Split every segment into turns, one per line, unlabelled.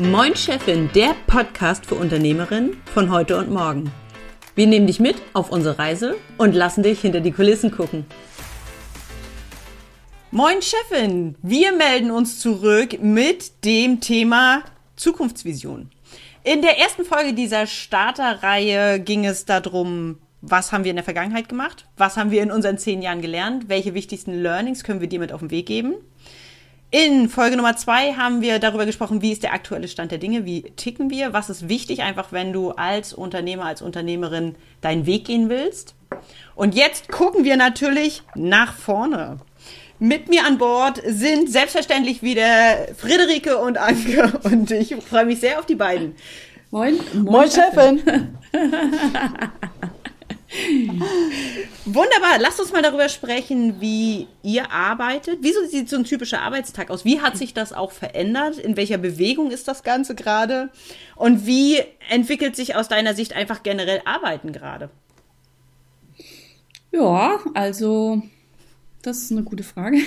Moin Chefin, der Podcast für Unternehmerinnen von heute und morgen. Wir nehmen dich mit auf unsere Reise und lassen dich hinter die Kulissen gucken. Moin Chefin, wir melden uns zurück mit dem Thema Zukunftsvision. In der ersten Folge dieser Starterreihe ging es darum, was haben wir in der Vergangenheit gemacht, was haben wir in unseren zehn Jahren gelernt, welche wichtigsten Learnings können wir dir mit auf den Weg geben. In Folge Nummer zwei haben wir darüber gesprochen, wie ist der aktuelle Stand der Dinge, wie ticken wir, was ist wichtig, einfach wenn du als Unternehmer, als Unternehmerin deinen Weg gehen willst. Und jetzt gucken wir natürlich nach vorne. Mit mir an Bord sind selbstverständlich wieder Friederike und Anke und ich freue mich sehr auf die beiden.
Moin, moin, moin Chefin.
Wunderbar, lasst uns mal darüber sprechen, wie ihr arbeitet. Wieso sieht so ein typischer Arbeitstag aus? Wie hat sich das auch verändert? In welcher Bewegung ist das Ganze gerade? Und wie entwickelt sich aus deiner Sicht einfach generell Arbeiten gerade?
Ja, also das ist eine gute Frage.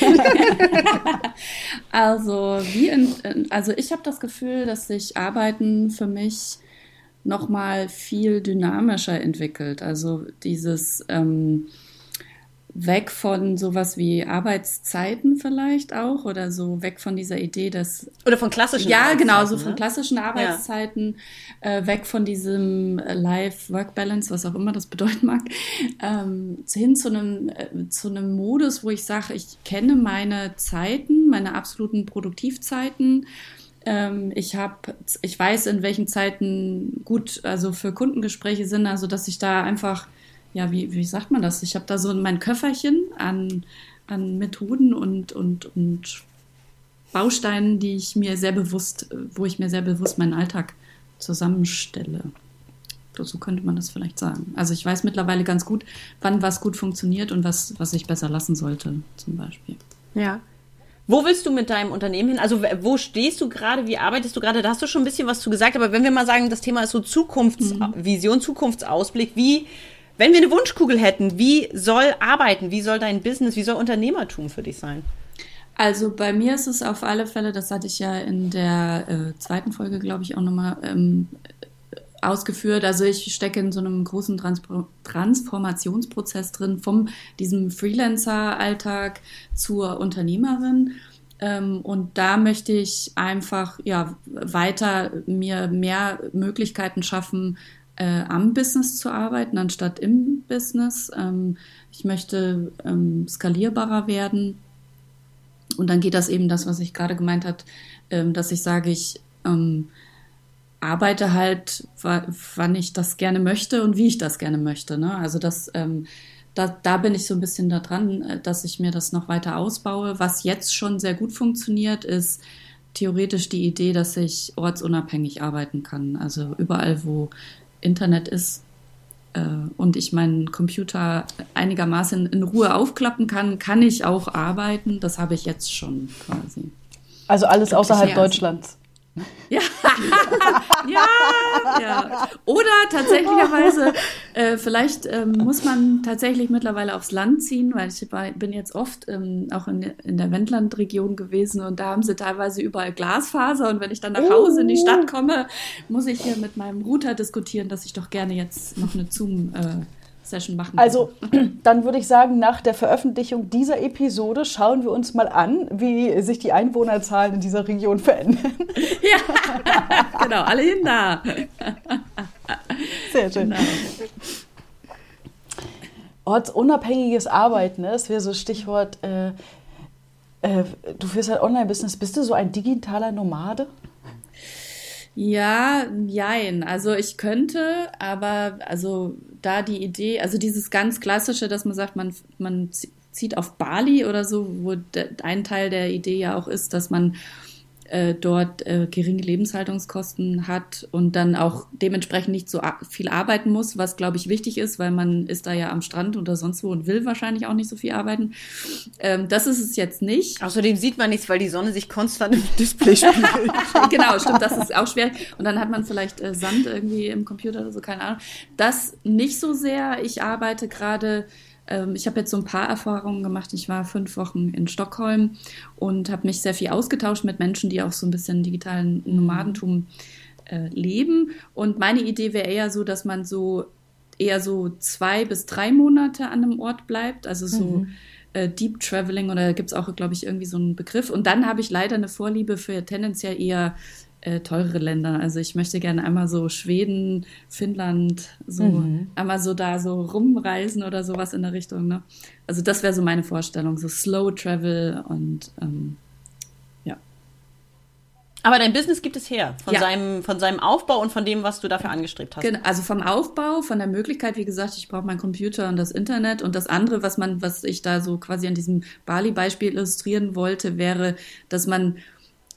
also, wie in, also ich habe das Gefühl, dass sich Arbeiten für mich nochmal viel dynamischer entwickelt. Also dieses ähm, weg von sowas wie Arbeitszeiten vielleicht auch oder so weg von dieser Idee, dass
oder von klassischen
ja genau so von ne? klassischen Arbeitszeiten ja. äh, weg von diesem Life-Work-Balance, was auch immer das bedeuten mag, ähm, hin zu einem äh, zu einem Modus, wo ich sage, ich kenne meine Zeiten, meine absoluten Produktivzeiten ähm, ich habe, ich weiß, in welchen Zeiten gut, also für Kundengespräche sind, also dass ich da einfach, ja, wie, wie sagt man das? Ich habe da so mein Köfferchen an, an Methoden und, und, und Bausteinen, die ich mir sehr bewusst, wo ich mir sehr bewusst meinen Alltag zusammenstelle. So könnte man das vielleicht sagen. Also ich weiß mittlerweile ganz gut, wann was gut funktioniert und was, was ich besser lassen sollte, zum Beispiel.
Ja. Wo willst du mit deinem Unternehmen hin? Also wo stehst du gerade? Wie arbeitest du gerade? Da hast du schon ein bisschen was zu gesagt, aber wenn wir mal sagen, das Thema ist so Zukunftsvision, mhm. Zukunftsausblick, wie, wenn wir eine Wunschkugel hätten, wie soll arbeiten, wie soll dein Business, wie soll Unternehmertum für dich sein?
Also bei mir ist es auf alle Fälle, das hatte ich ja in der äh, zweiten Folge, glaube ich, auch nochmal ähm, ausgeführt. Also ich stecke in so einem großen Trans Transformationsprozess drin, vom diesem Freelancer-Alltag zur Unternehmerin. Ähm, und da möchte ich einfach ja weiter mir mehr Möglichkeiten schaffen, äh, am Business zu arbeiten, anstatt im Business. Ähm, ich möchte ähm, skalierbarer werden. Und dann geht das eben das, was ich gerade gemeint habe, ähm, dass ich sage, ich ähm, arbeite halt, wann ich das gerne möchte und wie ich das gerne möchte. Ne? Also das, ähm, da, da bin ich so ein bisschen da dran, äh, dass ich mir das noch weiter ausbaue. Was jetzt schon sehr gut funktioniert, ist theoretisch die Idee, dass ich ortsunabhängig arbeiten kann. Also überall, wo Internet ist äh, und ich meinen Computer einigermaßen in Ruhe aufklappen kann, kann ich auch arbeiten. Das habe ich jetzt schon quasi.
Also alles außerhalb Deutschlands.
Ja. ja, ja. Oder tatsächlicherweise, äh, vielleicht ähm, muss man tatsächlich mittlerweile aufs Land ziehen, weil ich bin jetzt oft ähm, auch in, in der Wendlandregion gewesen und da haben sie teilweise überall Glasfaser und wenn ich dann nach Hause in die Stadt oh. komme, muss ich hier mit meinem Router diskutieren, dass ich doch gerne jetzt noch eine Zoom- äh, Session machen.
Also, dann würde ich sagen, nach der Veröffentlichung dieser Episode schauen wir uns mal an, wie sich die Einwohnerzahlen in dieser Region verändern.
Ja, genau, alle hin da.
Sehr schön. Genau. Ortsunabhängiges Arbeiten, ne? das wäre so Stichwort. Äh, äh, du führst halt Online-Business. Bist du so ein digitaler Nomade?
Ja, jein. Also ich könnte, aber also da die Idee, also dieses ganz klassische, dass man sagt, man, man zieht auf Bali oder so, wo ein Teil der Idee ja auch ist, dass man äh, dort äh, geringe Lebenshaltungskosten hat und dann auch dementsprechend nicht so viel arbeiten muss, was glaube ich wichtig ist, weil man ist da ja am Strand oder sonst wo und will wahrscheinlich auch nicht so viel arbeiten. Ähm, das ist es jetzt nicht.
Außerdem sieht man nichts, weil die Sonne sich konstant im Display spiegelt.
genau, stimmt, das ist auch schwer. Und dann hat man vielleicht äh, Sand irgendwie im Computer oder so, keine Ahnung. Das nicht so sehr. Ich arbeite gerade ähm, ich habe jetzt so ein paar Erfahrungen gemacht. Ich war fünf Wochen in Stockholm und habe mich sehr viel ausgetauscht mit Menschen, die auch so ein bisschen digitalen Nomadentum äh, leben. Und meine Idee wäre eher so, dass man so eher so zwei bis drei Monate an einem Ort bleibt. Also so mhm. äh, Deep Traveling oder gibt es auch, glaube ich, irgendwie so einen Begriff. Und dann habe ich leider eine Vorliebe für tendenziell eher äh, teurere Länder. Also ich möchte gerne einmal so Schweden, Finnland, so mhm. einmal so da so rumreisen oder sowas in der Richtung. Ne? Also das wäre so meine Vorstellung, so Slow Travel und ähm,
aber dein Business gibt es her, von, ja. seinem, von seinem Aufbau und von dem, was du dafür angestrebt hast.
Genau, also vom Aufbau, von der Möglichkeit, wie gesagt, ich brauche meinen Computer und das Internet. Und das andere, was man, was ich da so quasi an diesem Bali-Beispiel illustrieren wollte, wäre, dass man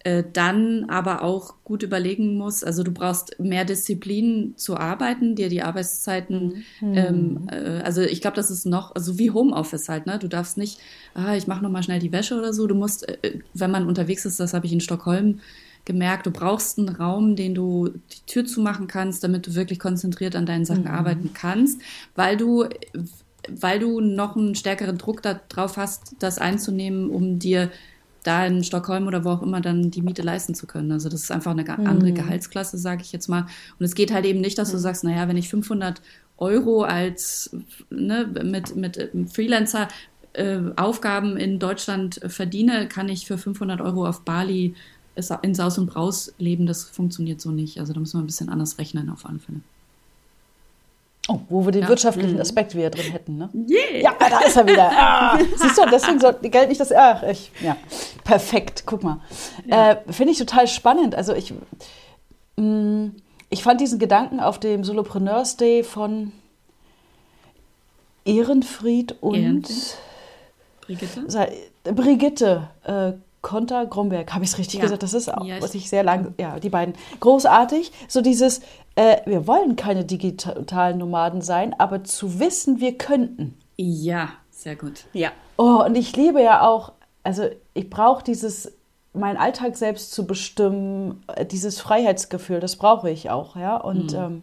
äh, dann aber auch gut überlegen muss, also du brauchst mehr Disziplin zu arbeiten, dir die Arbeitszeiten, mhm. ähm, äh, also ich glaube, das ist noch, also wie Homeoffice halt, ne? Du darfst nicht, ah, ich mache nochmal schnell die Wäsche oder so. Du musst, äh, wenn man unterwegs ist, das habe ich in Stockholm gemerkt, du brauchst einen Raum, den du die Tür zumachen kannst, damit du wirklich konzentriert an deinen Sachen mhm. arbeiten kannst, weil du weil du noch einen stärkeren Druck darauf hast, das einzunehmen, um dir da in Stockholm oder wo auch immer dann die Miete leisten zu können. Also das ist einfach eine andere mhm. Gehaltsklasse, sage ich jetzt mal. Und es geht halt eben nicht, dass du mhm. sagst, naja, wenn ich 500 Euro als ne, mit, mit Freelancer äh, Aufgaben in Deutschland verdiene, kann ich für 500 Euro auf Bali in Saus und Braus leben, das funktioniert so nicht. Also da müssen wir ein bisschen anders rechnen auf alle Fälle.
Oh, wo wir den ja. wirtschaftlichen mhm. Aspekt wieder drin hätten, ne? Yeah. Ja, da ist er wieder. Ah. Siehst du, deswegen soll Geld nicht das. Ach, ich, ja, perfekt. Guck mal, ja. äh, finde ich total spannend. Also ich, mh, mm, ich fand diesen Gedanken auf dem Solopreneurs Day von Ehrenfried und Ehrenfried? Brigitte. Brigitte äh, Konter Gromberg, habe ich es richtig ja. gesagt? Das ist auch, was ich sehr lang, ja, die beiden. Großartig. So dieses, äh, wir wollen keine digitalen Nomaden sein, aber zu wissen, wir könnten.
Ja, sehr gut. Ja.
Oh, und ich liebe ja auch, also ich brauche dieses, meinen Alltag selbst zu bestimmen, äh, dieses Freiheitsgefühl, das brauche ich auch, ja. Und mhm. ähm,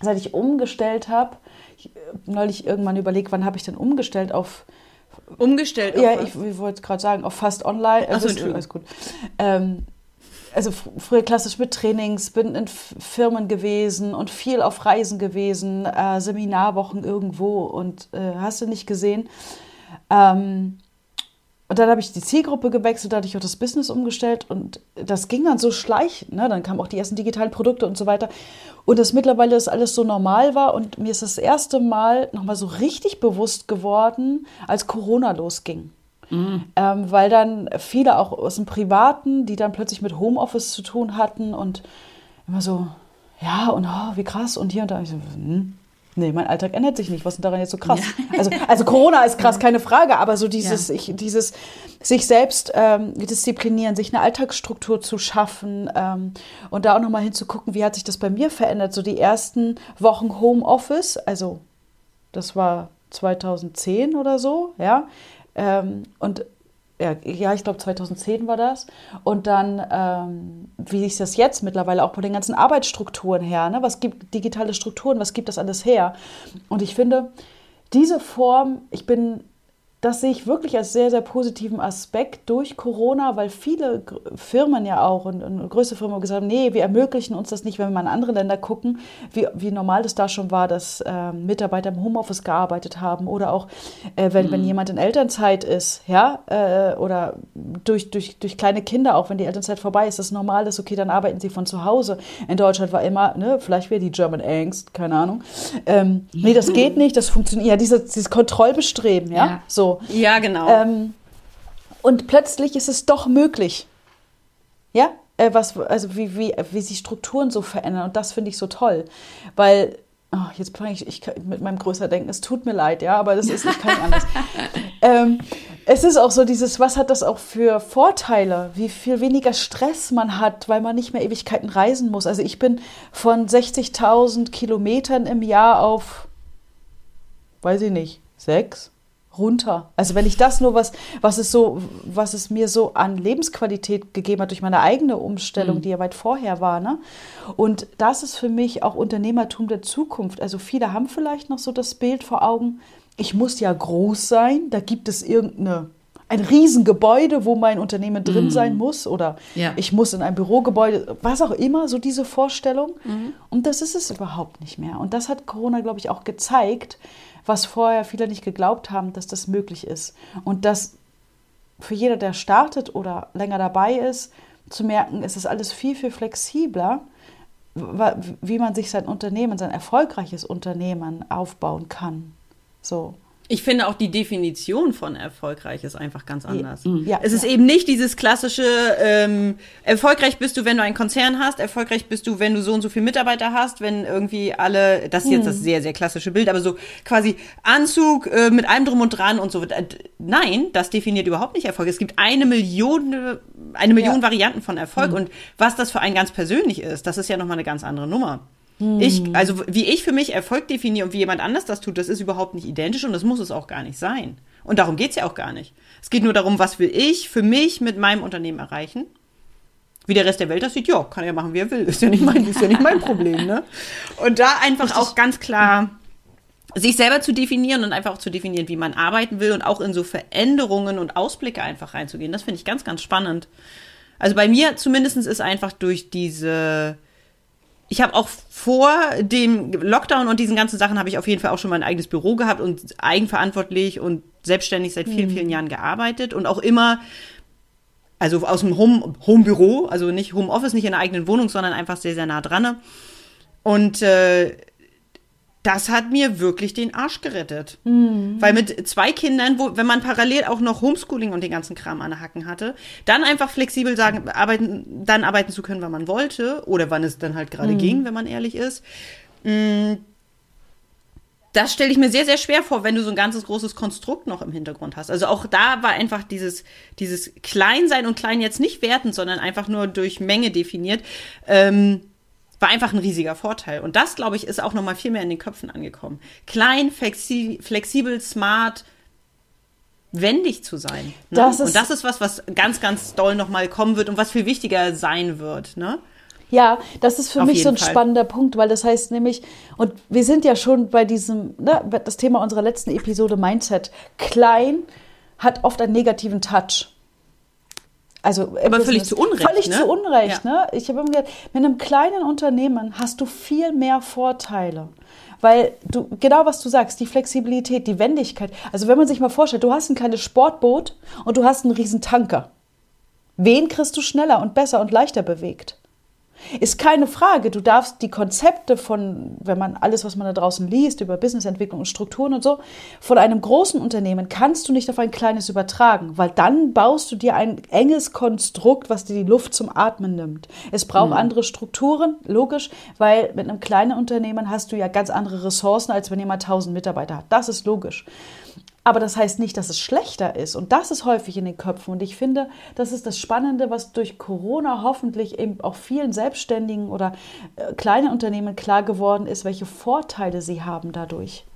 seit ich umgestellt habe, äh, neulich irgendwann überlegt, wann habe ich denn umgestellt auf
Umgestellt?
Ja, ich, ich wollte gerade sagen, auf fast online. Achso, also, alles gut. Ähm, also früher klassisch mit Trainings, bin in Firmen gewesen und viel auf Reisen gewesen, äh, Seminarwochen irgendwo und äh, hast du nicht gesehen. Ähm, und dann habe ich die Zielgruppe gewechselt, da hatte ich auch das Business umgestellt und das ging dann so schleichend. Ne? Dann kamen auch die ersten digitalen Produkte und so weiter. Und dass mittlerweile das alles so normal war und mir ist das erste Mal nochmal so richtig bewusst geworden, als Corona losging. Mhm. Ähm, weil dann viele auch aus dem Privaten, die dann plötzlich mit Homeoffice zu tun hatten und immer so, ja, und oh, wie krass und hier und da. Ich so, hm, Nee, mein Alltag ändert sich nicht. Was ist denn daran jetzt so krass? Ja. Also, also Corona ist krass, keine Frage, aber so dieses, ja. ich, dieses sich selbst ähm, disziplinieren, sich eine Alltagsstruktur zu schaffen ähm, und da auch nochmal hinzugucken, wie hat sich das bei mir verändert. So die ersten Wochen Homeoffice, also das war 2010 oder so, ja. Ähm, und ja, ich glaube 2010 war das. Und dann, ähm, wie ist das jetzt mittlerweile auch von den ganzen Arbeitsstrukturen her? Ne? Was gibt digitale Strukturen? Was gibt das alles her? Und ich finde, diese Form, ich bin das sehe ich wirklich als sehr, sehr positiven Aspekt durch Corona, weil viele Firmen ja auch und, und größere Firmen gesagt haben, nee, wir ermöglichen uns das nicht, wenn wir mal in andere Länder gucken, wie, wie normal das da schon war, dass äh, Mitarbeiter im Homeoffice gearbeitet haben oder auch, äh, wenn, mhm. wenn jemand in Elternzeit ist, ja, äh, oder durch, durch, durch kleine Kinder, auch wenn die Elternzeit vorbei ist, das normal ist, okay, dann arbeiten sie von zu Hause. In Deutschland war immer, ne, vielleicht wäre die German Angst, keine Ahnung. Ähm, nee, das geht nicht, das funktioniert, ja, dieses, dieses Kontrollbestreben, ja, ja. so.
Ja, genau. Ähm,
und plötzlich ist es doch möglich. Ja, äh, was, also wie, wie, wie sich Strukturen so verändern. Und das finde ich so toll. Weil, oh, jetzt fange ich, ich mit meinem größer Denken, es tut mir leid, ja, aber das ist, ich kann nicht anders. ähm, es ist auch so dieses, was hat das auch für Vorteile, wie viel weniger Stress man hat, weil man nicht mehr Ewigkeiten reisen muss. Also ich bin von 60.000 Kilometern im Jahr auf, weiß ich nicht, sechs, runter. Also wenn ich das nur was, was es so, was es mir so an Lebensqualität gegeben hat durch meine eigene Umstellung, mhm. die ja weit vorher war, ne? Und das ist für mich auch Unternehmertum der Zukunft. Also viele haben vielleicht noch so das Bild vor Augen, ich muss ja groß sein, da gibt es irgendeine ein Riesengebäude, wo mein Unternehmen drin mm. sein muss oder ja. ich muss in ein Bürogebäude, was auch immer, so diese Vorstellung. Mhm. Und das ist es überhaupt nicht mehr. Und das hat Corona, glaube ich, auch gezeigt, was vorher viele nicht geglaubt haben, dass das möglich ist. Und dass für jeder, der startet oder länger dabei ist, zu merken, es ist alles viel, viel flexibler, wie man sich sein Unternehmen, sein erfolgreiches Unternehmen aufbauen kann. So.
Ich finde auch die Definition von erfolgreich ist einfach ganz anders. Mhm. Ja, es ja. ist eben nicht dieses klassische, ähm, erfolgreich bist du, wenn du einen Konzern hast, erfolgreich bist du, wenn du so und so viele Mitarbeiter hast, wenn irgendwie alle, das ist jetzt das mhm. sehr, sehr klassische Bild, aber so quasi Anzug äh, mit allem drum und dran und so. Äh, nein, das definiert überhaupt nicht Erfolg. Es gibt eine Million, eine Million ja. Varianten von Erfolg mhm. und was das für einen ganz persönlich ist, das ist ja nochmal eine ganz andere Nummer. Ich, hm. also wie ich für mich Erfolg definiere und wie jemand anders das tut, das ist überhaupt nicht identisch und das muss es auch gar nicht sein. Und darum geht es ja auch gar nicht. Es geht nur darum, was will ich für mich mit meinem Unternehmen erreichen. Wie der Rest der Welt das sieht, ja, kann er ja machen, wie er will. Ist ja nicht mein, ist ja nicht mein Problem, ne? Und da einfach Richtig. auch ganz klar sich selber zu definieren und einfach auch zu definieren, wie man arbeiten will und auch in so Veränderungen und Ausblicke einfach reinzugehen. Das finde ich ganz, ganz spannend. Also bei mir zumindest ist einfach durch diese ich habe auch vor dem Lockdown und diesen ganzen Sachen habe ich auf jeden Fall auch schon mein eigenes Büro gehabt und eigenverantwortlich und selbstständig seit vielen, mhm. vielen Jahren gearbeitet und auch immer, also aus dem Home, Homebüro, also nicht Homeoffice, nicht in der eigenen Wohnung, sondern einfach sehr, sehr nah dran. Und äh, das hat mir wirklich den Arsch gerettet. Mhm. Weil mit zwei Kindern, wo, wenn man parallel auch noch Homeschooling und den ganzen Kram an der Hacken hatte, dann einfach flexibel sagen, arbeiten, dann arbeiten zu können, wann man wollte, oder wann es dann halt gerade mhm. ging, wenn man ehrlich ist. Mm, das stelle ich mir sehr, sehr schwer vor, wenn du so ein ganzes großes Konstrukt noch im Hintergrund hast. Also auch da war einfach dieses, dieses Kleinsein und Klein jetzt nicht wertend, sondern einfach nur durch Menge definiert. Ähm, war einfach ein riesiger Vorteil. Und das, glaube ich, ist auch noch mal viel mehr in den Köpfen angekommen. Klein, flexi flexibel, smart, wendig zu sein. Ne? Das und das ist was, was ganz, ganz doll noch mal kommen wird und was viel wichtiger sein wird. Ne?
Ja, das ist für Auf mich so ein Fall. spannender Punkt, weil das heißt nämlich, und wir sind ja schon bei diesem, ne, das Thema unserer letzten Episode Mindset. Klein hat oft einen negativen Touch. Also
aber völlig zu Unrecht.
Völlig ne? zu Unrecht. Ja. Ne? Ich habe immer gesagt, mit einem kleinen Unternehmen hast du viel mehr Vorteile. Weil du, genau was du sagst, die Flexibilität, die Wendigkeit. Also wenn man sich mal vorstellt, du hast ein kleines Sportboot und du hast einen riesen Tanker. Wen kriegst du schneller und besser und leichter bewegt? Ist keine Frage. Du darfst die Konzepte von, wenn man alles, was man da draußen liest, über Businessentwicklung und Strukturen und so, von einem großen Unternehmen kannst du nicht auf ein kleines übertragen, weil dann baust du dir ein enges Konstrukt, was dir die Luft zum Atmen nimmt. Es braucht mhm. andere Strukturen, logisch, weil mit einem kleinen Unternehmen hast du ja ganz andere Ressourcen, als wenn jemand 1000 Mitarbeiter hat. Das ist logisch. Aber das heißt nicht, dass es schlechter ist. Und das ist häufig in den Köpfen. Und ich finde, das ist das Spannende, was durch Corona hoffentlich eben auch vielen Selbstständigen oder äh, kleinen Unternehmen klar geworden ist, welche Vorteile sie haben dadurch.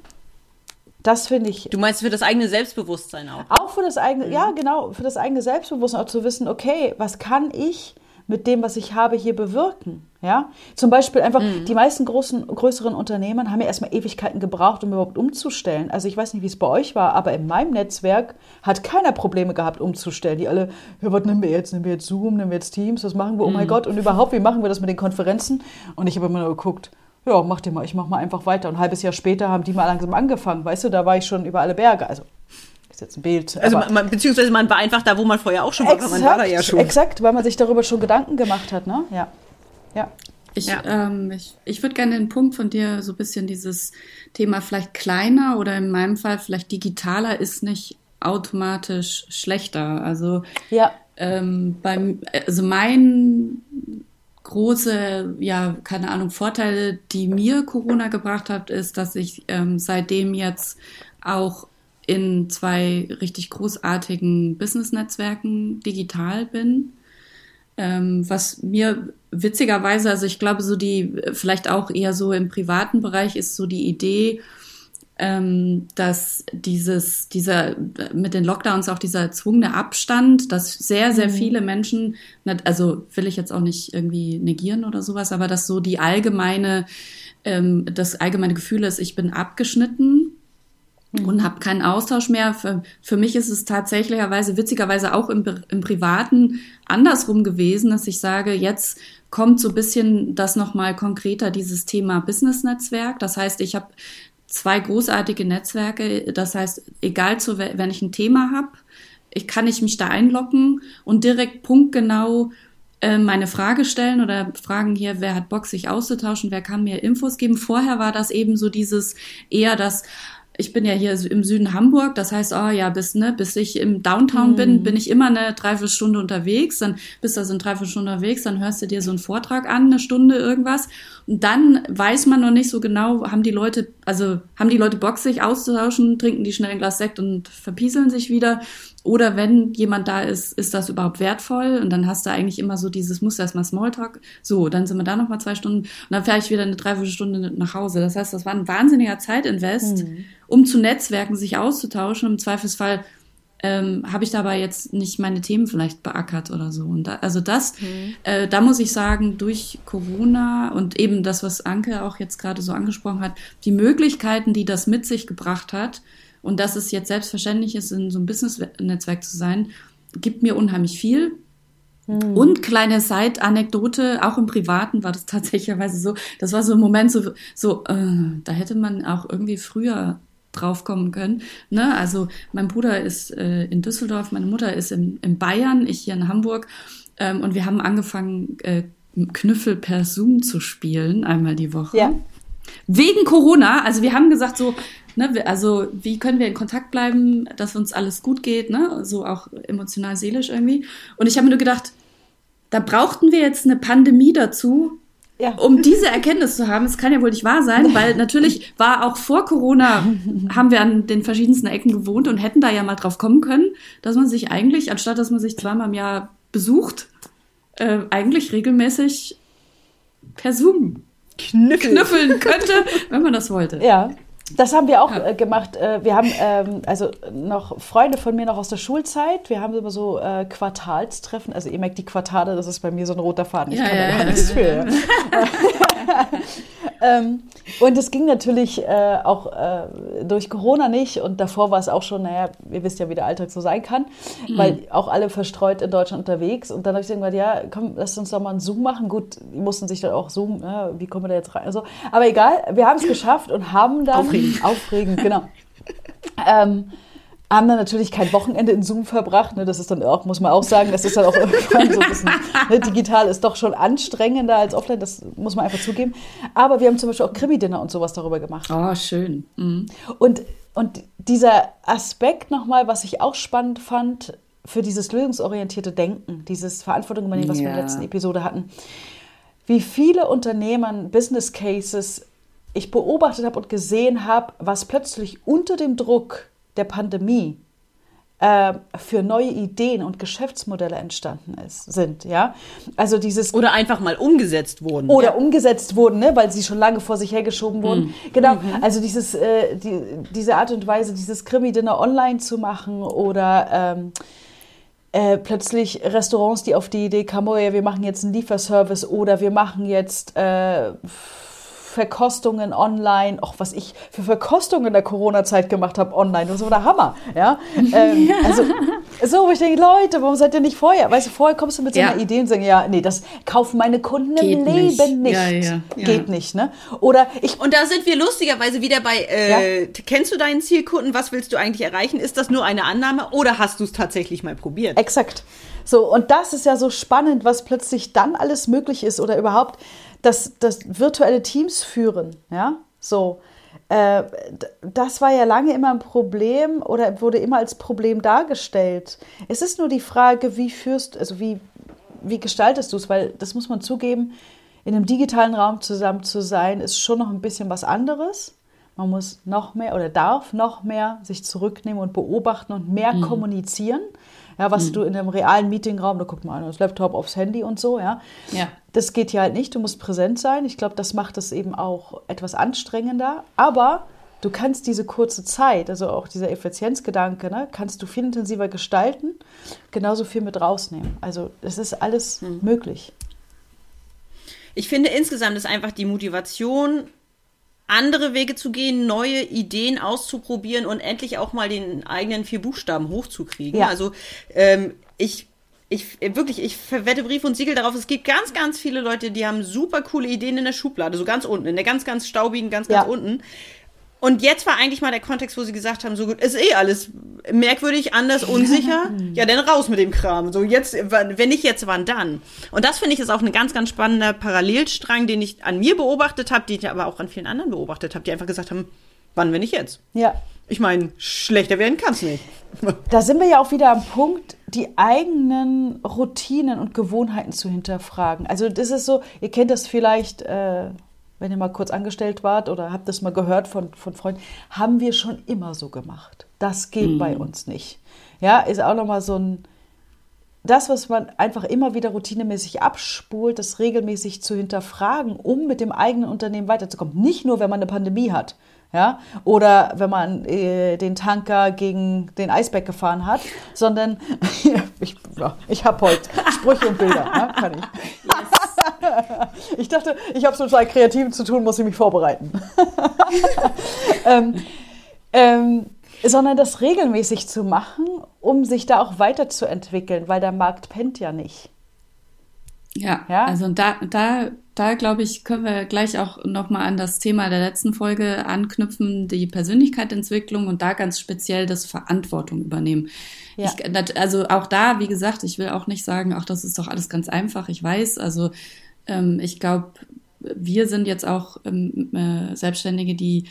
Das finde ich.
Du meinst für das eigene Selbstbewusstsein auch?
Auch für das eigene, mhm. ja, genau, für das eigene Selbstbewusstsein, auch zu wissen, okay, was kann ich mit dem, was ich habe, hier bewirken. Ja? Zum Beispiel einfach, mhm. die meisten großen, größeren Unternehmen haben ja erstmal Ewigkeiten gebraucht, um überhaupt umzustellen. Also ich weiß nicht, wie es bei euch war, aber in meinem Netzwerk hat keiner Probleme gehabt, umzustellen. Die alle, ja, was nehmen wir jetzt? Nehmen wir jetzt Zoom, nehmen wir jetzt Teams, was machen wir? Oh mein mhm. Gott, und überhaupt, wie machen wir das mit den Konferenzen? Und ich habe immer nur geguckt, ja, mach dir mal, ich mach mal einfach weiter. Und ein halbes Jahr später haben die mal langsam angefangen. Weißt du, da war ich schon über alle Berge. Also ist jetzt ein Bild.
Also man, beziehungsweise man war einfach da, wo man vorher auch schon war, exakt, man war da ja schon.
Exakt, weil man sich darüber schon Gedanken gemacht hat, ne? Ja.
Ja. Ich, ja. ähm, ich, ich würde gerne den Punkt von dir so ein bisschen dieses Thema vielleicht kleiner oder in meinem Fall vielleicht digitaler ist nicht automatisch schlechter. Also ja. ähm, beim, also mein große, ja, keine Ahnung, Vorteile, die mir Corona gebracht hat, ist, dass ich ähm, seitdem jetzt auch in zwei richtig großartigen Business-Netzwerken digital bin. Ähm, was mir witzigerweise, also ich glaube, so die, vielleicht auch eher so im privaten Bereich ist so die Idee, ähm, dass dieses, dieser, mit den Lockdowns auch dieser erzwungene Abstand, dass sehr, sehr mhm. viele Menschen, also will ich jetzt auch nicht irgendwie negieren oder sowas, aber dass so die allgemeine, ähm, das allgemeine Gefühl ist, ich bin abgeschnitten. Und habe keinen Austausch mehr. Für, für mich ist es tatsächlicherweise, witzigerweise auch im, im Privaten andersrum gewesen, dass ich sage, jetzt kommt so ein bisschen das nochmal konkreter, dieses Thema Business-Netzwerk. Das heißt, ich habe zwei großartige Netzwerke. Das heißt, egal zu, wenn ich ein Thema habe, ich kann ich mich da einloggen und direkt punktgenau äh, meine Frage stellen oder fragen hier, wer hat Bock, sich auszutauschen, wer kann mir Infos geben. Vorher war das eben so dieses eher das, ich bin ja hier im Süden Hamburg, das heißt, oh ja, bis, ne, bis ich im Downtown mhm. bin, bin ich immer eine Dreiviertelstunde unterwegs, dann bist du also eine Dreiviertelstunde unterwegs, dann hörst du dir so einen Vortrag an, eine Stunde irgendwas. Und dann weiß man noch nicht so genau, haben die Leute, also haben die Leute Bock, sich auszutauschen, trinken die schnell ein Glas Sekt und verpieseln sich wieder. Oder wenn jemand da ist, ist das überhaupt wertvoll? Und dann hast du eigentlich immer so dieses, muss erstmal Smalltalk. So, dann sind wir da nochmal zwei Stunden und dann fahre ich wieder eine Dreiviertelstunde nach Hause. Das heißt, das war ein wahnsinniger Zeitinvest. Mhm um zu netzwerken, sich auszutauschen. Im Zweifelsfall ähm, habe ich dabei jetzt nicht meine Themen vielleicht beackert oder so. Und da, also das, mhm. äh, da muss ich sagen, durch Corona und eben das, was Anke auch jetzt gerade so angesprochen hat, die Möglichkeiten, die das mit sich gebracht hat und dass es jetzt selbstverständlich ist, in so einem Business-Netzwerk zu sein, gibt mir unheimlich viel. Mhm. Und kleine Side-Anekdote, auch im Privaten war das tatsächlicherweise so. Das war so ein Moment, so, so äh, da hätte man auch irgendwie früher draufkommen können. Ne? Also mein Bruder ist äh, in Düsseldorf, meine Mutter ist in, in Bayern, ich hier in Hamburg. Ähm, und wir haben angefangen, äh, Knüffel per Zoom zu spielen, einmal die Woche. Ja. Wegen Corona, also wir haben gesagt so, ne, also wie können wir in Kontakt bleiben, dass uns alles gut geht, ne, so auch emotional, seelisch irgendwie. Und ich habe mir nur gedacht, da brauchten wir jetzt eine Pandemie dazu, ja. Um diese Erkenntnis zu haben, es kann ja wohl nicht wahr sein, weil natürlich war auch vor Corona, haben wir an den verschiedensten Ecken gewohnt und hätten da ja mal drauf kommen können, dass man sich eigentlich, anstatt dass man sich zweimal im Jahr besucht, äh, eigentlich regelmäßig per Zoom Knüffel. knüffeln könnte, wenn man das wollte.
Ja. Das haben wir auch ja. äh, gemacht. Äh, wir haben ähm, also noch Freunde von mir noch aus der Schulzeit. Wir haben immer so äh, Quartalstreffen. Also ihr merkt die Quartale, das ist bei mir so ein roter Faden. Ich ja, kann ja, da ja, nichts für. ähm, und es ging natürlich äh, auch äh, durch Corona nicht. Und davor war es auch schon, naja, ihr wisst ja, wie der Alltag so sein kann, mhm. weil auch alle verstreut in Deutschland unterwegs. Und dann habe ich gesagt, ja, komm, lass uns doch mal einen Zoom machen. Gut, die mussten sich dann auch Zoom, ja, wie kommen wir da jetzt rein? Also, aber egal, wir haben es geschafft und haben dann. Aufregend. Aufregend, genau. ähm, haben dann natürlich kein Wochenende in Zoom verbracht. Ne? Das ist dann auch, muss man auch sagen, das ist dann auch irgendwann so ein bisschen, ne? digital ist doch schon anstrengender als offline, das muss man einfach zugeben. Aber wir haben zum Beispiel auch Krimi-Dinner und sowas darüber gemacht.
Oh, schön. Mhm.
Und, und dieser Aspekt nochmal, was ich auch spannend fand, für dieses lösungsorientierte Denken, dieses Verantwortung übernehmen, was ja. wir in der letzten Episode hatten, wie viele Unternehmen Business Cases ich beobachtet habe und gesehen habe, was plötzlich unter dem Druck der Pandemie äh, für neue Ideen und Geschäftsmodelle entstanden ist, sind, ja. Also dieses
oder einfach mal umgesetzt wurden
oder ja. umgesetzt wurden, ne, weil sie schon lange vor sich hergeschoben wurden. Mhm. Genau. Mhm. Also dieses äh, die, diese Art und Weise, dieses Krimi-Dinner online zu machen oder ähm, äh, plötzlich Restaurants, die auf die Idee kamen, oh ja, wir machen jetzt einen Lieferservice oder wir machen jetzt äh, Verkostungen online, auch was ich für Verkostungen in der Corona-Zeit gemacht habe online, das war der Hammer. Ja? Ähm, also so, wo ich denke, Leute, warum seid ihr nicht vorher? Weißt du, vorher kommst du mit so einer ja. Idee und sagst, ja, nee, das kaufen meine Kunden im Geht Leben nicht. nicht. Ja, ja, Geht nicht, ne? Oder ich.
Und da sind wir lustigerweise wieder bei, äh, kennst du deinen Zielkunden? Was willst du eigentlich erreichen? Ist das nur eine Annahme oder hast du es tatsächlich mal probiert?
Exakt. So, und das ist ja so spannend, was plötzlich dann alles möglich ist oder überhaupt das, das virtuelle Teams führen, ja, so. Äh, das war ja lange immer ein Problem oder wurde immer als Problem dargestellt. Es ist nur die Frage, wie führst, also wie, wie gestaltest du es, weil das muss man zugeben, in einem digitalen Raum zusammen zu sein, ist schon noch ein bisschen was anderes. Man muss noch mehr oder darf noch mehr sich zurücknehmen und beobachten und mehr mhm. kommunizieren. Ja, was mhm. du in einem realen Meetingraum, da guckt man das Laptop aufs Handy und so, ja. ja. Das geht hier halt nicht, du musst präsent sein. Ich glaube, das macht es eben auch etwas anstrengender. Aber du kannst diese kurze Zeit, also auch dieser Effizienzgedanke, ne, kannst du viel intensiver gestalten, genauso viel mit rausnehmen. Also es ist alles mhm. möglich.
Ich finde insgesamt ist einfach die Motivation andere Wege zu gehen, neue Ideen auszuprobieren und endlich auch mal den eigenen vier Buchstaben hochzukriegen. Ja. Also ähm, ich ich wirklich, ich verwette Brief und Siegel darauf. Es gibt ganz, ganz viele Leute, die haben super coole Ideen in der Schublade, so ganz unten, in der ganz, ganz staubigen, ganz, ganz ja. unten. Und jetzt war eigentlich mal der Kontext, wo sie gesagt haben, so gut, ist eh alles merkwürdig, anders, unsicher. ja, dann raus mit dem Kram. So jetzt, wenn nicht jetzt, wann dann? Und das finde ich ist auch ein ganz, ganz spannender Parallelstrang, den ich an mir beobachtet habe, den ich aber auch an vielen anderen beobachtet habe, die einfach gesagt haben, wann, wenn nicht jetzt?
Ja.
Ich meine, schlechter werden kann es nicht.
Da sind wir ja auch wieder am Punkt, die eigenen Routinen und Gewohnheiten zu hinterfragen. Also das ist so, ihr kennt das vielleicht, äh, wenn ihr mal kurz angestellt wart oder habt das mal gehört von, von Freunden, haben wir schon immer so gemacht. Das geht mhm. bei uns nicht. Ja, ist auch nochmal so ein, das, was man einfach immer wieder routinemäßig abspult, das regelmäßig zu hinterfragen, um mit dem eigenen Unternehmen weiterzukommen. Nicht nur, wenn man eine Pandemie hat, ja, oder wenn man äh, den Tanker gegen den Eisberg gefahren hat, sondern ich, ich habe heute Sprüche und Bilder, ja, kann ich. Yes. ich dachte, ich habe so zwei Kreativen zu tun, muss ich mich vorbereiten. ähm, ähm, sondern das regelmäßig zu machen, um sich da auch weiterzuentwickeln, weil der Markt pennt ja nicht.
Ja, ja? also da, da, da glaube ich, können wir gleich auch nochmal an das Thema der letzten Folge anknüpfen, die Persönlichkeitsentwicklung und da ganz speziell das Verantwortung übernehmen. Ja. Ich, also auch da, wie gesagt, ich will auch nicht sagen, ach, das ist doch alles ganz einfach. Ich weiß, also ähm, ich glaube, wir sind jetzt auch ähm, äh, Selbstständige, die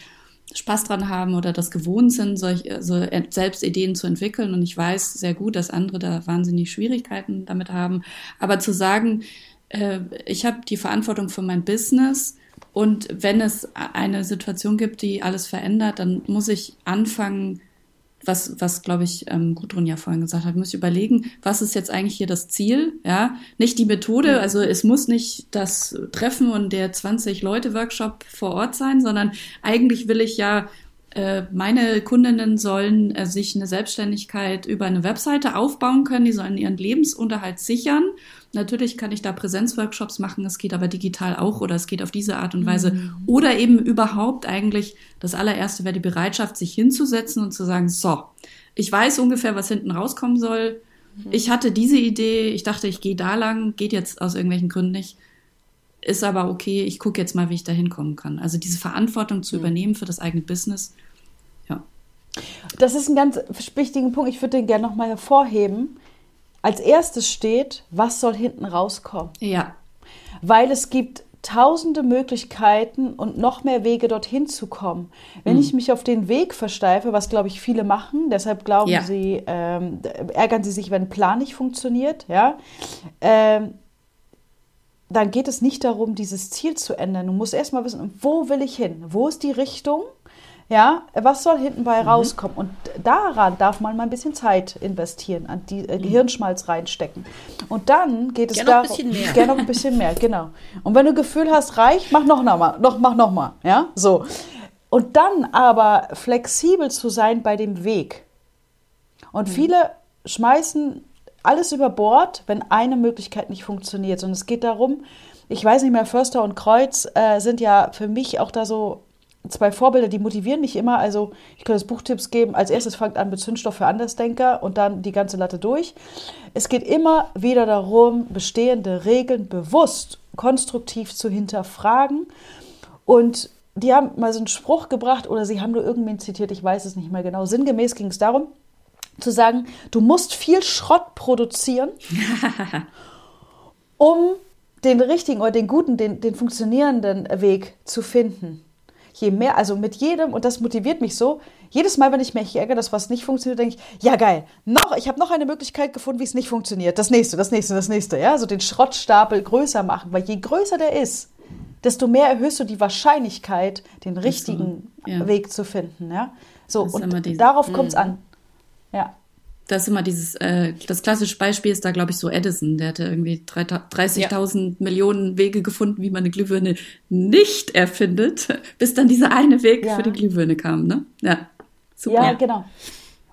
Spaß dran haben oder das gewohnt sind, solch, also selbst Ideen zu entwickeln. Und ich weiß sehr gut, dass andere da wahnsinnig Schwierigkeiten damit haben. Aber zu sagen, äh, ich habe die Verantwortung für mein Business und wenn es eine Situation gibt, die alles verändert, dann muss ich anfangen, was, was glaube ich, ähm, Gudrun ja vorhin gesagt hat, muss ich überlegen, was ist jetzt eigentlich hier das Ziel, ja? Nicht die Methode, also es muss nicht das Treffen und der 20-Leute-Workshop vor Ort sein, sondern eigentlich will ich ja meine Kundinnen sollen äh, sich eine Selbstständigkeit über eine Webseite aufbauen können, die sollen ihren Lebensunterhalt sichern Natürlich kann ich da Präsenzworkshops machen, es geht aber digital auch oder es geht auf diese Art und Weise. Mhm. Oder eben überhaupt eigentlich, das allererste wäre die Bereitschaft, sich hinzusetzen und zu sagen, so, ich weiß ungefähr, was hinten rauskommen soll. Mhm. Ich hatte diese Idee, ich dachte, ich gehe da lang, geht jetzt aus irgendwelchen Gründen nicht. Ist aber okay, ich gucke jetzt mal, wie ich da hinkommen kann. Also diese Verantwortung zu mhm. übernehmen für das eigene Business, ja.
Das ist ein ganz wichtiger Punkt. Ich würde den gerne nochmal hervorheben als erstes steht, was soll hinten rauskommen.
Ja.
Weil es gibt tausende Möglichkeiten und noch mehr Wege dorthin zu kommen. Wenn mhm. ich mich auf den Weg versteife, was glaube ich viele machen, deshalb glauben ja. sie, ähm, ärgern sie sich, wenn ein Plan nicht funktioniert, ja, ähm, dann geht es nicht darum, dieses Ziel zu ändern. Du musst erstmal wissen, wo will ich hin? Wo ist die Richtung? Ja, was soll hinten bei mhm. rauskommen? Und daran darf man mal ein bisschen Zeit investieren, an die äh, mhm. Gehirnschmalz reinstecken. Und dann geht es
darum, gerne
noch ein bisschen mehr, genau. Und wenn du Gefühl hast, reicht, mach noch mal, noch mach noch mal, ja, so. Und dann aber flexibel zu sein bei dem Weg. Und mhm. viele schmeißen alles über Bord, wenn eine Möglichkeit nicht funktioniert. Und es geht darum, ich weiß nicht mehr, Förster und Kreuz äh, sind ja für mich auch da so zwei Vorbilder, die motivieren mich immer. Also ich könnte das Buchtipps geben. Als erstes fangt an mit Zündstoff für Andersdenker und dann die ganze Latte durch. Es geht immer wieder darum, bestehende Regeln bewusst, konstruktiv zu hinterfragen. Und die haben mal so einen Spruch gebracht oder sie haben nur irgendwen zitiert, ich weiß es nicht mehr genau. Sinngemäß ging es darum, zu sagen, du musst viel Schrott produzieren, um den richtigen oder den guten, den, den funktionierenden Weg zu finden je mehr, also mit jedem, und das motiviert mich so, jedes Mal, wenn ich mich ärgere, dass was nicht funktioniert, denke ich, ja geil, noch, ich habe noch eine Möglichkeit gefunden, wie es nicht funktioniert. Das nächste, das nächste, das nächste, ja, so den Schrottstapel größer machen, weil je größer der ist, desto mehr erhöhst du die Wahrscheinlichkeit, den richtigen ja. Weg zu finden, ja. So, und darauf kommt es mhm. an. Ja
das ist immer dieses, äh, das klassische Beispiel ist da, glaube ich, so Edison. Der hatte irgendwie 30.000 ja. Millionen Wege gefunden, wie man eine Glühbirne nicht erfindet, bis dann dieser eine Weg ja. für die Glühbirne kam, ne? Ja,
super. Ja, genau.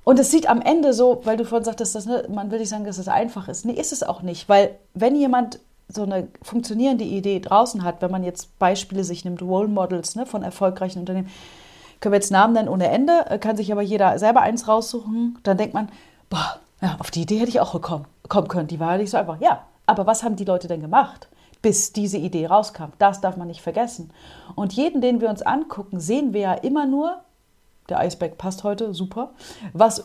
Und es sieht am Ende so, weil du vorhin sagtest, dass, ne, man will nicht sagen, dass es einfach ist. Nee, ist es auch nicht. Weil wenn jemand so eine funktionierende Idee draußen hat, wenn man jetzt Beispiele sich nimmt, Role Models ne, von erfolgreichen Unternehmen, können wir jetzt Namen nennen ohne Ende, äh, kann sich aber jeder selber eins raussuchen, dann denkt man, boah, ja, auf die Idee hätte ich auch gekommen, kommen können, die war nicht so einfach. Ja, aber was haben die Leute denn gemacht? bis diese Idee rauskam. Das darf man nicht vergessen. Und jeden, den wir uns angucken, sehen wir ja immer nur, der Eisberg passt heute, super, was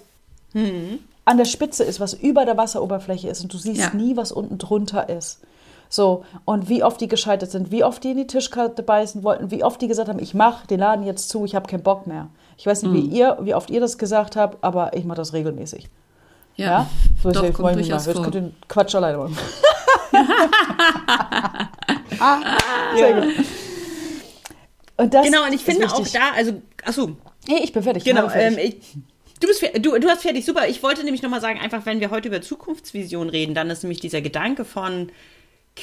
mhm. an der Spitze ist, was über der Wasseroberfläche ist. Und du siehst ja. nie, was unten drunter ist. So, und wie oft die gescheitert sind, wie oft die in die Tischkarte beißen wollten, wie oft die gesagt haben, ich mache den Laden jetzt zu, ich habe keinen Bock mehr. Ich weiß nicht, mhm. wie ihr, wie oft ihr das gesagt habt, aber ich mache das regelmäßig. Ja, ja? so doch, jetzt, kommt jetzt könnt den Quatsch alleine machen.
Sehr gut. Und das genau, und ich finde auch da, also, achso.
Hey, ich bin fertig.
Genau, fertig. Ähm, ich, Du, bist, du, du hast fertig, super. Ich wollte nämlich nochmal sagen, einfach wenn wir heute über Zukunftsvision reden, dann ist nämlich dieser Gedanke von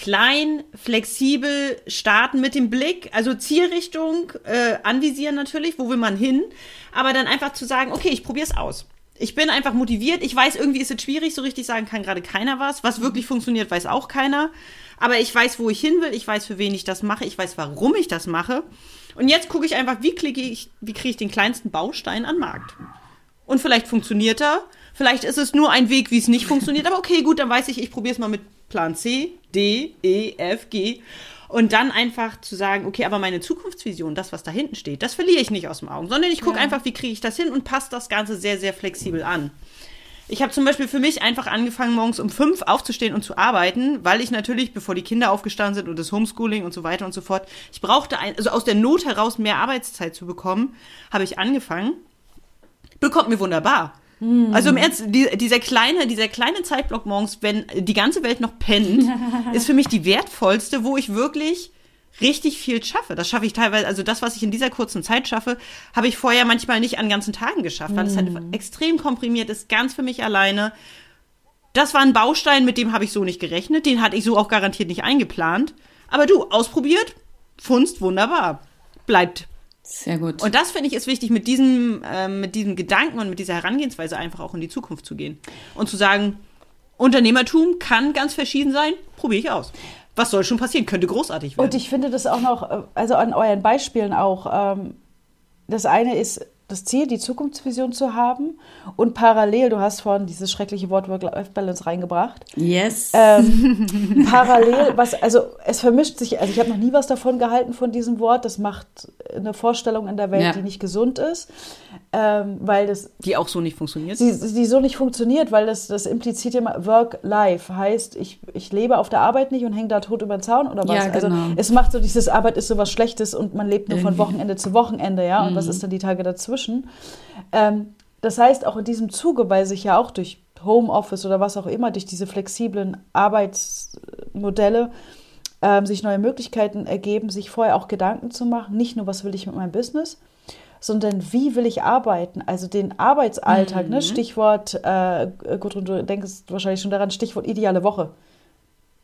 klein, flexibel starten mit dem Blick, also Zielrichtung äh, anvisieren natürlich, wo will man hin, aber dann einfach zu sagen, okay, ich probiere es aus ich bin einfach motiviert. Ich weiß, irgendwie ist es schwierig, so richtig sagen kann gerade keiner was. Was wirklich funktioniert, weiß auch keiner. Aber ich weiß, wo ich hin will. Ich weiß, für wen ich das mache. Ich weiß, warum ich das mache. Und jetzt gucke ich einfach, wie klicke ich, wie kriege ich den kleinsten Baustein an Markt. Und vielleicht funktioniert er. Vielleicht ist es nur ein Weg, wie es nicht funktioniert. Aber okay, gut, dann weiß ich, ich probiere es mal mit Plan C, D, E, F, G. Und dann einfach zu sagen, okay, aber meine Zukunftsvision, das, was da hinten steht, das verliere ich nicht aus dem Augen, sondern ich gucke ja. einfach, wie kriege ich das hin und passe das Ganze sehr, sehr flexibel an. Ich habe zum Beispiel für mich einfach angefangen, morgens um fünf aufzustehen und zu arbeiten, weil ich natürlich, bevor die Kinder aufgestanden sind und das Homeschooling und so weiter und so fort, ich brauchte, ein, also aus der Not heraus mehr Arbeitszeit zu bekommen, habe ich angefangen. Bekommt mir wunderbar. Hm. Also im Ernst, die, dieser kleine, dieser kleine Zeitblock morgens, wenn die ganze Welt noch pennt, ist für mich die wertvollste, wo ich wirklich richtig viel schaffe. Das schaffe ich teilweise, also das, was ich in dieser kurzen Zeit schaffe, habe ich vorher manchmal nicht an ganzen Tagen geschafft, weil es halt hm. extrem komprimiert ist, ganz für mich alleine. Das war ein Baustein, mit dem habe ich so nicht gerechnet, den hatte ich so auch garantiert nicht eingeplant. Aber du, ausprobiert, Funst, wunderbar. Bleibt
sehr gut.
Und das finde ich ist wichtig, mit diesem, äh, mit diesem Gedanken und mit dieser Herangehensweise einfach auch in die Zukunft zu gehen. Und zu sagen, Unternehmertum kann ganz verschieden sein, probiere ich aus. Was soll schon passieren? Könnte großartig werden.
Und ich finde das auch noch, äh, also an euren Beispielen auch, ähm, das eine ist, das Ziel, die Zukunftsvision zu haben und parallel, du hast vorhin dieses schreckliche Wort Work-Life-Balance reingebracht.
Yes.
Ähm, parallel, was, also es vermischt sich, also ich habe noch nie was davon gehalten von diesem Wort, das macht eine Vorstellung in der Welt, ja. die nicht gesund ist, ähm, weil das...
Die auch so nicht funktioniert?
Die, die so nicht funktioniert, weil das, das impliziert immer Work-Life, heißt, ich, ich lebe auf der Arbeit nicht und hänge da tot über den Zaun oder was? Ja, also, genau. Also es macht so dieses Arbeit ist so was Schlechtes und man lebt nur von Wochenende zu Wochenende, ja, und mhm. was ist dann die Tage dazwischen? Dazwischen. Ähm, das heißt, auch in diesem Zuge, weil sich ja auch durch Homeoffice oder was auch immer, durch diese flexiblen Arbeitsmodelle ähm, sich neue Möglichkeiten ergeben, sich vorher auch Gedanken zu machen, nicht nur, was will ich mit meinem Business, sondern wie will ich arbeiten? Also den Arbeitsalltag, ne? mhm. ne? Stichwort, äh, Gudrun, du denkst wahrscheinlich schon daran, Stichwort ideale Woche.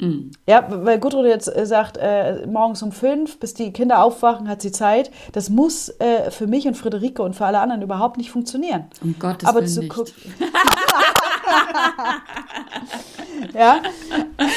Mhm. Ja, weil Gudrun jetzt äh, sagt, äh, morgens um fünf, bis die Kinder aufwachen, hat sie Zeit. Das muss äh, für mich und Friederike und für alle anderen überhaupt nicht funktionieren.
Um Gottes Aber Willen zu gucken.
ja,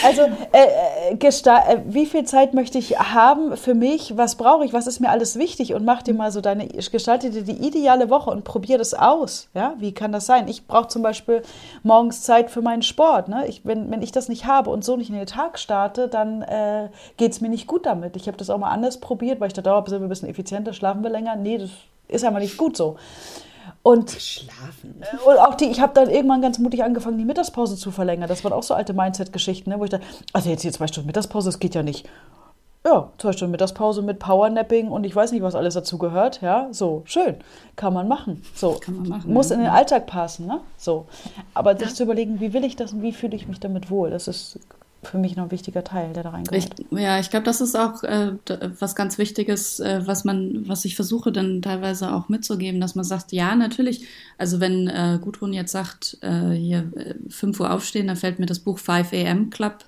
also äh, äh, äh, wie viel Zeit möchte ich haben für mich? Was brauche ich? Was ist mir alles wichtig? Und mach dir mal so deine, gestalte dir die ideale Woche und probier das aus. Ja, wie kann das sein? Ich brauche zum Beispiel morgens Zeit für meinen Sport. Ne? Ich, wenn, wenn ich das nicht habe und so nicht in den Tag starte, dann äh, geht es mir nicht gut damit. Ich habe das auch mal anders probiert, weil ich dachte, oh, sind wir ein bisschen effizienter, schlafen wir länger. Nee, das ist einfach nicht gut so. Und,
Schlafen.
Äh, und auch die, ich habe dann irgendwann ganz mutig angefangen, die Mittagspause zu verlängern. Das waren auch so alte Mindset-Geschichten, ne, wo ich dachte, also jetzt hier zwei Stunden Mittagspause, das geht ja nicht. Ja, zwei Stunden Mittagspause mit Powernapping und ich weiß nicht, was alles dazu gehört. Ja, so, schön. Kann man machen. So, Kann man machen, muss ja. in den Alltag passen, ne? So. Aber sich ja. zu überlegen, wie will ich das und wie fühle ich mich damit wohl, das ist für mich noch ein wichtiger Teil, der da reingehört.
Ich, ja, ich glaube, das ist auch äh, was ganz Wichtiges, äh, was man, was ich versuche dann teilweise auch mitzugeben, dass man sagt, ja, natürlich, also wenn äh, Gudrun jetzt sagt, äh, hier 5 äh, Uhr aufstehen, dann fällt mir das Buch 5 AM Club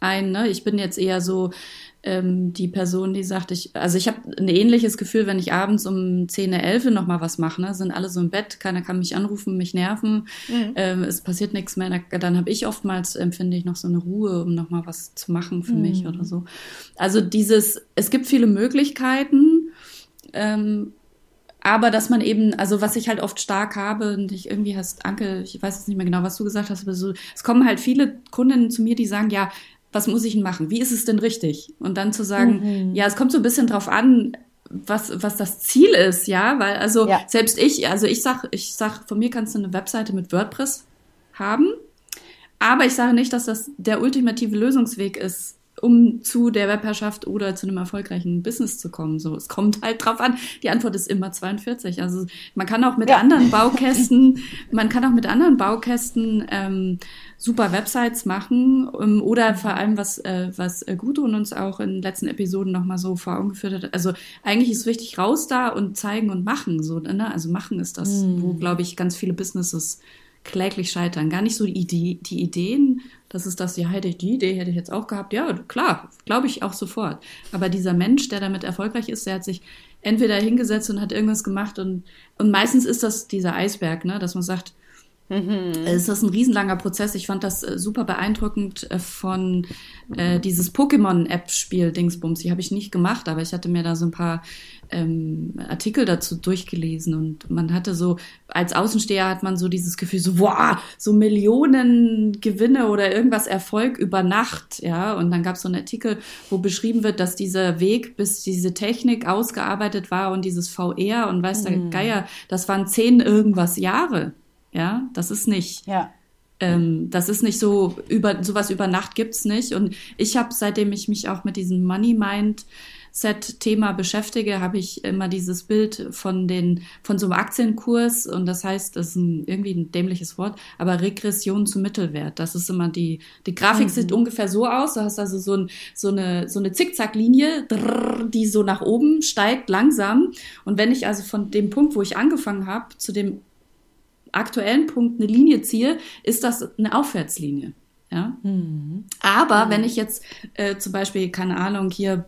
ein. Ne? Ich bin jetzt eher so ähm, die Person, die sagt, ich, also ich habe ein ähnliches Gefühl, wenn ich abends um 10, 11 noch mal was mache, ne? sind alle so im Bett, keiner kann mich anrufen, mich nerven, mhm. ähm, es passiert nichts mehr, dann habe ich oftmals, empfinde ich noch so eine Ruhe, um noch mal was zu machen für mhm. mich oder so. Also dieses, es gibt viele Möglichkeiten, ähm, aber dass man eben, also was ich halt oft stark habe, und ich irgendwie hast, Anke, ich weiß jetzt nicht mehr genau, was du gesagt hast, aber so, es kommen halt viele Kundinnen zu mir, die sagen, ja, was muss ich denn machen? Wie ist es denn richtig? Und dann zu sagen, mhm. ja, es kommt so ein bisschen drauf an, was, was das Ziel ist, ja, weil also ja. selbst ich, also ich sag, ich sag, von mir kannst du eine Webseite mit WordPress haben, aber ich sage nicht, dass das der ultimative Lösungsweg ist um zu der Webherrschaft oder zu einem erfolgreichen Business zu kommen. So, es kommt halt drauf an. Die Antwort ist immer 42. Also man kann auch mit ja. anderen Baukästen, man kann auch mit anderen Baukästen ähm, super Websites machen ähm, oder vor allem was äh, was äh, Gudrun uns auch in den letzten Episoden noch mal so vor Augen geführt hat. Also eigentlich ist wichtig raus da und zeigen und machen so. Ne? Also machen ist das, mhm. wo glaube ich ganz viele Businesses kläglich scheitern. Gar nicht so die, Idee, die Ideen, das ist das, ja, hätte ich die Idee, hätte ich jetzt auch gehabt. Ja, klar, glaube ich auch sofort. Aber dieser Mensch, der damit erfolgreich ist, der hat sich entweder hingesetzt und hat irgendwas gemacht und, und meistens ist das dieser Eisberg, ne, dass man sagt, Mhm. Es ist ein riesenlanger Prozess. Ich fand das äh, super beeindruckend äh, von äh, dieses Pokémon-App-Spiel Dingsbums. Die habe ich nicht gemacht, aber ich hatte mir da so ein paar ähm, Artikel dazu durchgelesen und man hatte so, als Außensteher hat man so dieses Gefühl, so, wow, so Millionen Gewinne oder irgendwas Erfolg über Nacht, ja. Und dann gab es so einen Artikel, wo beschrieben wird, dass dieser Weg, bis diese Technik ausgearbeitet war und dieses VR und weiß der mhm. Geier, das waren zehn irgendwas Jahre. Ja, das ist nicht. Ja. Ähm, das ist nicht so über sowas über Nacht gibt's nicht. Und ich habe, seitdem ich mich auch mit diesem Money Mind Set-Thema beschäftige, habe ich immer dieses Bild von den von so einem Aktienkurs und das heißt, das ist ein, irgendwie ein dämliches Wort, aber Regression zum Mittelwert. Das ist immer die die Grafik mhm. sieht ungefähr so aus. Du hast also so, ein, so eine so eine Zickzacklinie, die so nach oben steigt langsam. Und wenn ich also von dem Punkt, wo ich angefangen habe, zu dem aktuellen Punkt eine Linie ziehe, ist das eine Aufwärtslinie. Ja? Mhm. Aber mhm. wenn ich jetzt äh, zum Beispiel, keine Ahnung, hier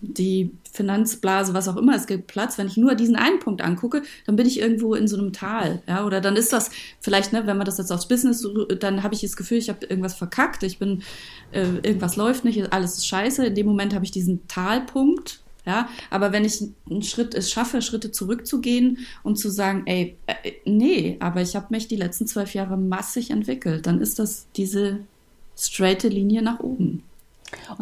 die Finanzblase, was auch immer, es gibt Platz. Wenn ich nur diesen einen Punkt angucke, dann bin ich irgendwo in so einem Tal, ja, oder dann ist das vielleicht, ne, wenn man das jetzt aufs Business, dann habe ich das Gefühl, ich habe irgendwas verkackt, ich bin, äh, irgendwas läuft nicht, alles ist scheiße. In dem Moment habe ich diesen Talpunkt, ja, aber wenn ich einen Schritt es schaffe, Schritte zurückzugehen und zu sagen, ey, äh, nee, aber ich habe mich die letzten zwölf Jahre massig entwickelt, dann ist das diese straighte Linie nach oben.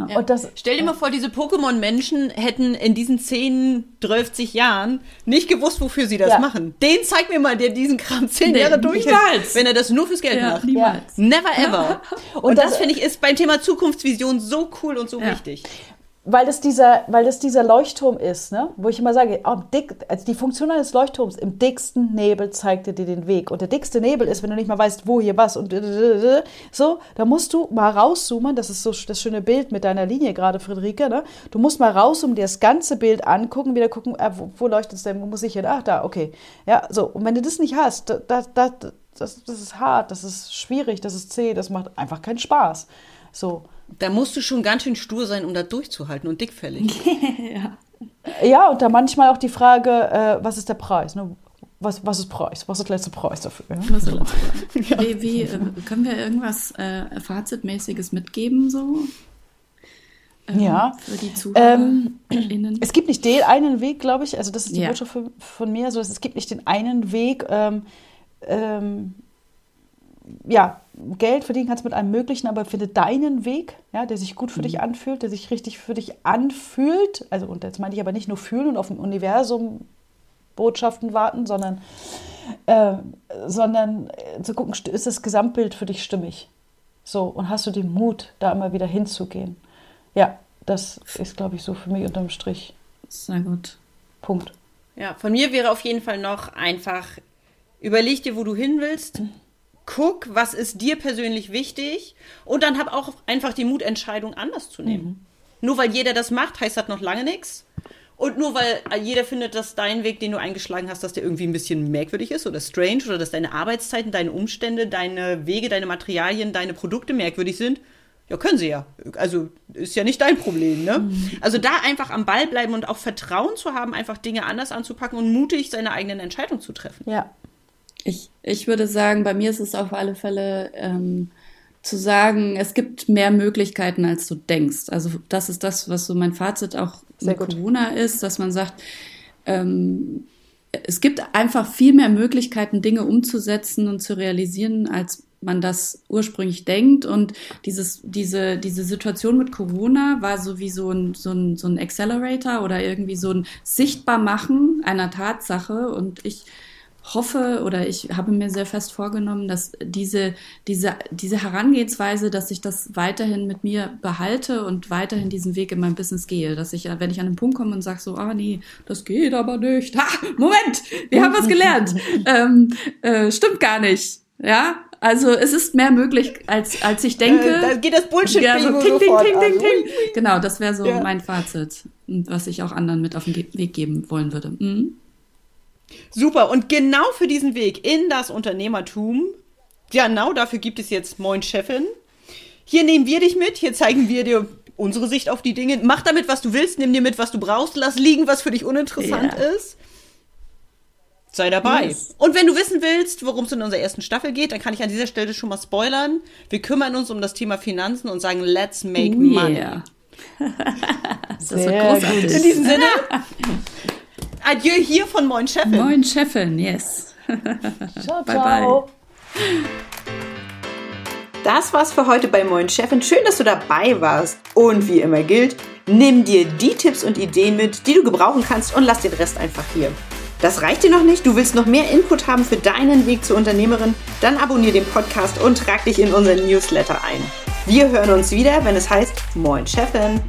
Ja. Das, Stell dir mal vor, diese Pokémon-Menschen hätten in diesen 10, 12 Jahren nicht gewusst, wofür sie das ja. machen. Den zeig mir mal, der diesen Kram 10 nee, Jahre durch niemals. wenn er das nur fürs Geld ja, macht. Niemals. Never ever. und, und das, das finde ich ist beim Thema Zukunftsvision so cool und so wichtig
weil das dieser, weil das dieser Leuchtturm ist, ne? wo ich immer sage, oh, dick, also die Funktion eines Leuchtturms im dicksten Nebel zeigt dir den Weg. Und der dickste Nebel ist, wenn du nicht mal weißt, wo hier was und so, da musst du mal rauszoomen. Das ist so das schöne Bild mit deiner Linie gerade, Friederike. Ne? Du musst mal rauszoomen, dir das ganze Bild angucken, wieder gucken, äh, wo, wo leuchtet es denn, wo muss ich hin? Ach, da, okay. Ja, so. Und wenn du das nicht hast, da, da, da, das, das ist hart, das ist schwierig, das ist zäh, das macht einfach keinen Spaß. So.
Da musst du schon ganz schön stur sein, um da durchzuhalten und dickfällig.
ja. ja, und da manchmal auch die Frage, äh, was ist der Preis? Ne? Was, was ist Preis? Was ist der letzte Preis dafür? Ja? Was ist
ja. Wie, wie äh, können wir irgendwas äh, Fazitmäßiges mitgeben so?
Ähm, ja. Für die ähm, es gibt nicht den einen Weg, glaube ich. Also das ist die ja. Botschaft von, von mir. Also es gibt nicht den einen Weg. Ähm, ähm, ja, Geld verdienen kannst mit allem Möglichen, aber finde deinen Weg, ja, der sich gut für mhm. dich anfühlt, der sich richtig für dich anfühlt. Also, und jetzt meine ich aber nicht nur fühlen und auf dem Universum Botschaften warten, sondern, äh, sondern zu gucken, ist das Gesamtbild für dich stimmig? So, und hast du den Mut, da immer wieder hinzugehen? Ja, das ist, glaube ich, so für mich unterm Strich.
Sehr gut.
Punkt.
Ja, von mir wäre auf jeden Fall noch einfach, überleg dir, wo du hin willst. Mhm guck, was ist dir persönlich wichtig und dann hab auch einfach die Mutentscheidung anders zu nehmen. Mhm. Nur weil jeder das macht, heißt das noch lange nichts. Und nur weil jeder findet, dass dein Weg, den du eingeschlagen hast, dass der irgendwie ein bisschen merkwürdig ist oder strange oder dass deine Arbeitszeiten, deine Umstände, deine Wege, deine Materialien, deine Produkte merkwürdig sind, Ja, können sie ja. Also ist ja nicht dein Problem, ne? Mhm. Also da einfach am Ball bleiben und auch Vertrauen zu haben, einfach Dinge anders anzupacken und mutig seine eigenen Entscheidungen zu treffen.
Ja. Ich, ich würde sagen, bei mir ist es auf alle Fälle ähm, zu sagen, es gibt mehr Möglichkeiten, als du denkst. Also das ist das, was so mein Fazit auch Sehr mit gut. Corona ist, dass man sagt, ähm, es gibt einfach viel mehr Möglichkeiten, Dinge umzusetzen und zu realisieren, als man das ursprünglich denkt. Und dieses, diese, diese Situation mit Corona war so wie so ein, so ein, so ein Accelerator oder irgendwie so ein Sichtbarmachen einer Tatsache. Und ich hoffe oder ich habe mir sehr fest vorgenommen, dass diese, diese, diese Herangehensweise, dass ich das weiterhin mit mir behalte und weiterhin diesen Weg in meinem Business gehe. Dass ich, wenn ich an einen Punkt komme und sage so, ah nee, das geht aber nicht. Ha, Moment, wir haben was gelernt. ähm, äh, stimmt gar nicht. Ja, also es ist mehr möglich, als, als ich denke. Äh,
da geht das bullshit ja, so, ting, ting,
ting, ting, ting. Genau, das wäre so ja. mein Fazit, was ich auch anderen mit auf den Weg geben wollen würde. Mhm.
Super, und genau für diesen Weg in das Unternehmertum, genau dafür gibt es jetzt Moin Chefin. Hier nehmen wir dich mit, hier zeigen wir dir unsere Sicht auf die Dinge. Mach damit, was du willst, nimm dir mit, was du brauchst, lass liegen, was für dich uninteressant yeah. ist sei dabei. Yes. Und wenn du wissen willst, worum es in unserer ersten Staffel geht, dann kann ich an dieser Stelle schon mal spoilern. Wir kümmern uns um das Thema Finanzen und sagen, let's make oh, money. Yeah. das Sehr wird großartig. Gut. In diesem Sinne, adieu hier von Moin Chefin.
Moin Chefin, yes.
ciao, bye, ciao. bye.
Das war's für heute bei Moin Chefin. Schön, dass du dabei warst. Und wie immer gilt, nimm dir die Tipps und Ideen mit, die du gebrauchen kannst und lass den Rest einfach hier. Das reicht dir noch nicht? Du willst noch mehr Input haben für deinen Weg zur Unternehmerin? Dann abonniere den Podcast und trag dich in unseren Newsletter ein. Wir hören uns wieder, wenn es heißt Moin Chefin.